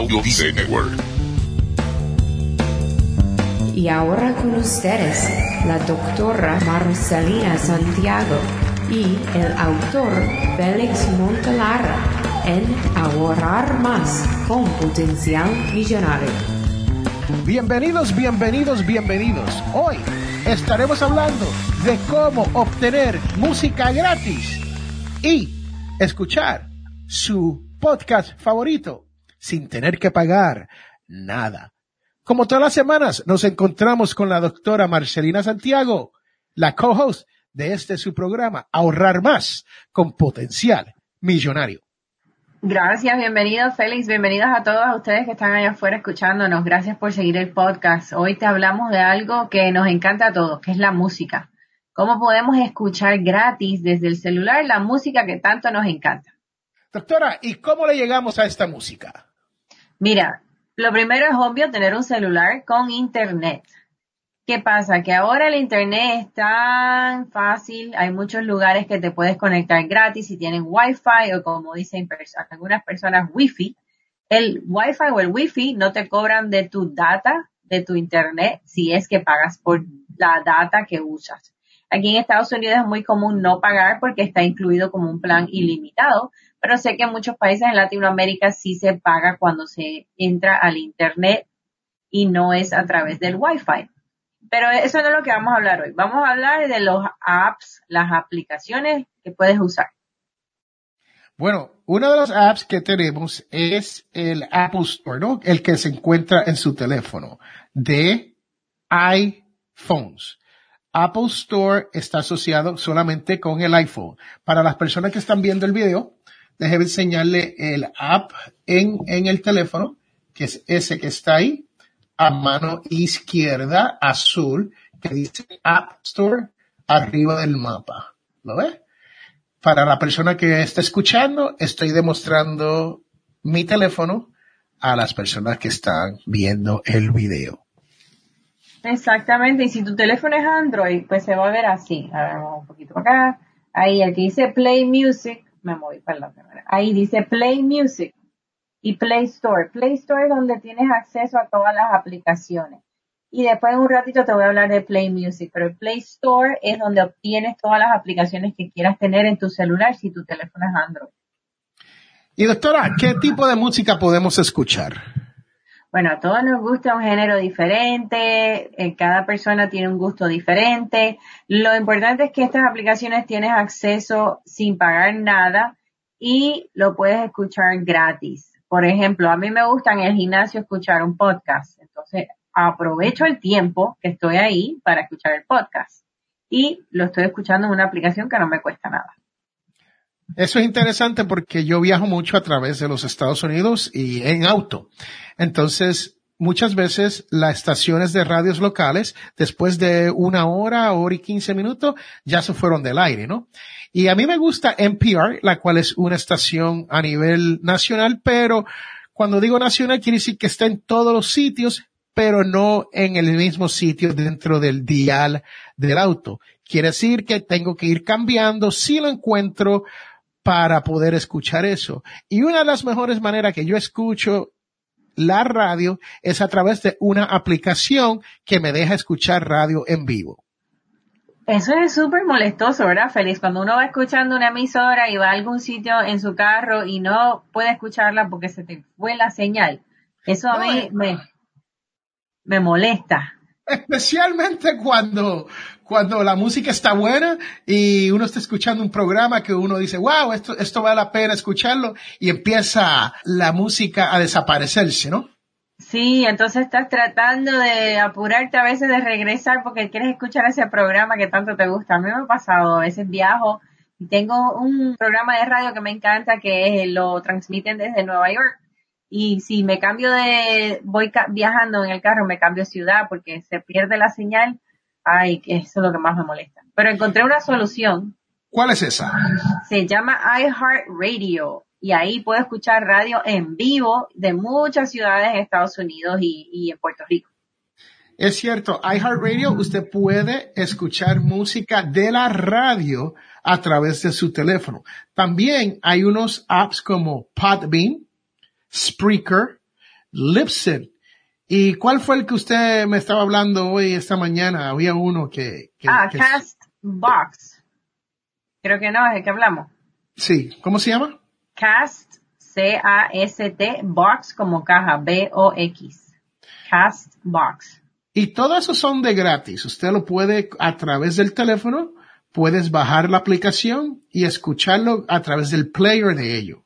Audio Dice Network. Y ahora con ustedes, la doctora Marcelina Santiago y el autor Félix Montelara en Ahorrar Más con Potencial Millonario. Bienvenidos, bienvenidos, bienvenidos. Hoy estaremos hablando de cómo obtener música gratis y escuchar su podcast favorito sin tener que pagar nada. Como todas las semanas, nos encontramos con la doctora Marcelina Santiago, la co-host de este su programa, Ahorrar Más con Potencial Millonario. Gracias, bienvenidos Félix, bienvenidos a todos ustedes que están allá afuera escuchándonos. Gracias por seguir el podcast. Hoy te hablamos de algo que nos encanta a todos, que es la música. ¿Cómo podemos escuchar gratis desde el celular la música que tanto nos encanta? Doctora, ¿y cómo le llegamos a esta música? Mira, lo primero es obvio tener un celular con internet. ¿Qué pasa? Que ahora el internet es tan fácil, hay muchos lugares que te puedes conectar gratis si tienen wifi o como dicen algunas personas wifi. El wifi o el wifi no te cobran de tu data, de tu internet, si es que pagas por la data que usas. Aquí en Estados Unidos es muy común no pagar porque está incluido como un plan ilimitado, pero sé que en muchos países en Latinoamérica sí se paga cuando se entra al internet y no es a través del wifi. Pero eso no es lo que vamos a hablar hoy. Vamos a hablar de los apps, las aplicaciones que puedes usar. Bueno, una de las apps que tenemos es el Apple Store, ¿no? El que se encuentra en su teléfono de iPhones. Apple Store está asociado solamente con el iPhone. Para las personas que están viendo el video, déjeme enseñarle el app en, en el teléfono, que es ese que está ahí a mano izquierda azul que dice App Store arriba del mapa. ¿Lo ve? Para la persona que está escuchando, estoy demostrando mi teléfono a las personas que están viendo el video. Exactamente, y si tu teléfono es Android, pues se va a ver así. A ver, vamos un poquito acá. Ahí, que dice Play Music, me moví para la cámara. Ahí dice Play Music y Play Store. Play Store es donde tienes acceso a todas las aplicaciones. Y después en un ratito te voy a hablar de Play Music, pero el Play Store es donde obtienes todas las aplicaciones que quieras tener en tu celular si tu teléfono es Android. Y doctora, ¿qué tipo de música podemos escuchar? Bueno, a todos nos gusta un género diferente, eh, cada persona tiene un gusto diferente. Lo importante es que estas aplicaciones tienes acceso sin pagar nada y lo puedes escuchar gratis. Por ejemplo, a mí me gusta en el gimnasio escuchar un podcast. Entonces, aprovecho el tiempo que estoy ahí para escuchar el podcast. Y lo estoy escuchando en una aplicación que no me cuesta nada. Eso es interesante porque yo viajo mucho a través de los Estados Unidos y en auto. Entonces, muchas veces las estaciones de radios locales, después de una hora, hora y quince minutos, ya se fueron del aire, ¿no? Y a mí me gusta NPR, la cual es una estación a nivel nacional, pero cuando digo nacional quiere decir que está en todos los sitios, pero no en el mismo sitio dentro del dial del auto. Quiere decir que tengo que ir cambiando si lo encuentro para poder escuchar eso. Y una de las mejores maneras que yo escucho la radio es a través de una aplicación que me deja escuchar radio en vivo. Eso es súper molestoso, ¿verdad, Félix? Cuando uno va escuchando una emisora y va a algún sitio en su carro y no puede escucharla porque se te fue la señal. Eso a mí me, me molesta. Especialmente cuando, cuando la música está buena y uno está escuchando un programa que uno dice, wow, esto, esto vale la pena escucharlo y empieza la música a desaparecerse, ¿no? Sí, entonces estás tratando de apurarte a veces de regresar porque quieres escuchar ese programa que tanto te gusta. A mí me ha pasado, a veces viajo y tengo un programa de radio que me encanta que lo transmiten desde Nueva York. Y si me cambio de, voy viajando en el carro, me cambio de ciudad porque se pierde la señal. Ay, eso es lo que más me molesta. Pero encontré una solución. ¿Cuál es esa? Se llama iHeartRadio y ahí puedo escuchar radio en vivo de muchas ciudades en Estados Unidos y, en Puerto Rico. Es cierto, iHeartRadio, usted puede escuchar música de la radio a través de su teléfono. También hay unos apps como Podbean, Spreaker, Lipson. ¿Y cuál fue el que usted me estaba hablando hoy, esta mañana? Había uno que... que ah, que- Castbox. Creo que no, es el que hablamos. Sí, ¿cómo se llama? Cast, C-A-S-T, box como caja, B-O-X. Castbox. Y todo eso son de gratis. Usted lo puede a través del teléfono, puedes bajar la aplicación y escucharlo a través del player de ello.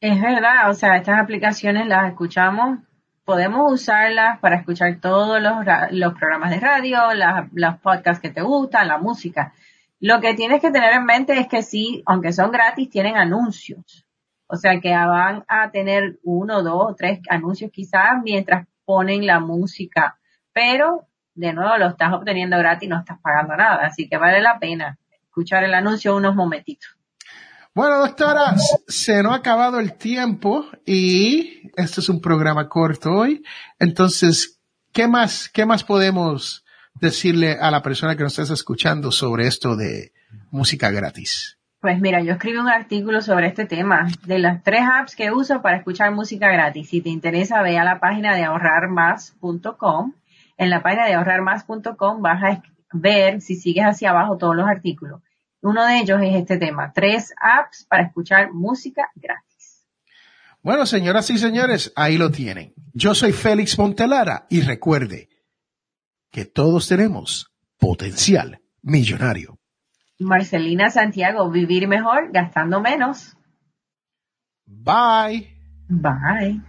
Es verdad, o sea, estas aplicaciones las escuchamos, podemos usarlas para escuchar todos los, los programas de radio, las, los podcasts que te gustan, la música. Lo que tienes que tener en mente es que sí, aunque son gratis, tienen anuncios. O sea, que van a tener uno, dos tres anuncios quizás mientras ponen la música. Pero, de nuevo, lo estás obteniendo gratis, no estás pagando nada. Así que vale la pena escuchar el anuncio unos momentitos. Bueno, doctora, se nos ha acabado el tiempo y este es un programa corto hoy. Entonces, ¿qué más, qué más podemos decirle a la persona que nos está escuchando sobre esto de música gratis? Pues mira, yo escribí un artículo sobre este tema de las tres apps que uso para escuchar música gratis. Si te interesa, ve a la página de ahorrarmás.com. En la página de ahorrarmás.com vas a ver, si sigues hacia abajo, todos los artículos. Uno de ellos es este tema, tres apps para escuchar música gratis. Bueno, señoras y señores, ahí lo tienen. Yo soy Félix Montelara y recuerde que todos tenemos potencial millonario. Marcelina Santiago, vivir mejor gastando menos. Bye. Bye.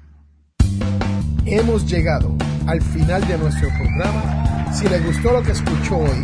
Hemos llegado al final de nuestro programa. Si le gustó lo que escuchó hoy,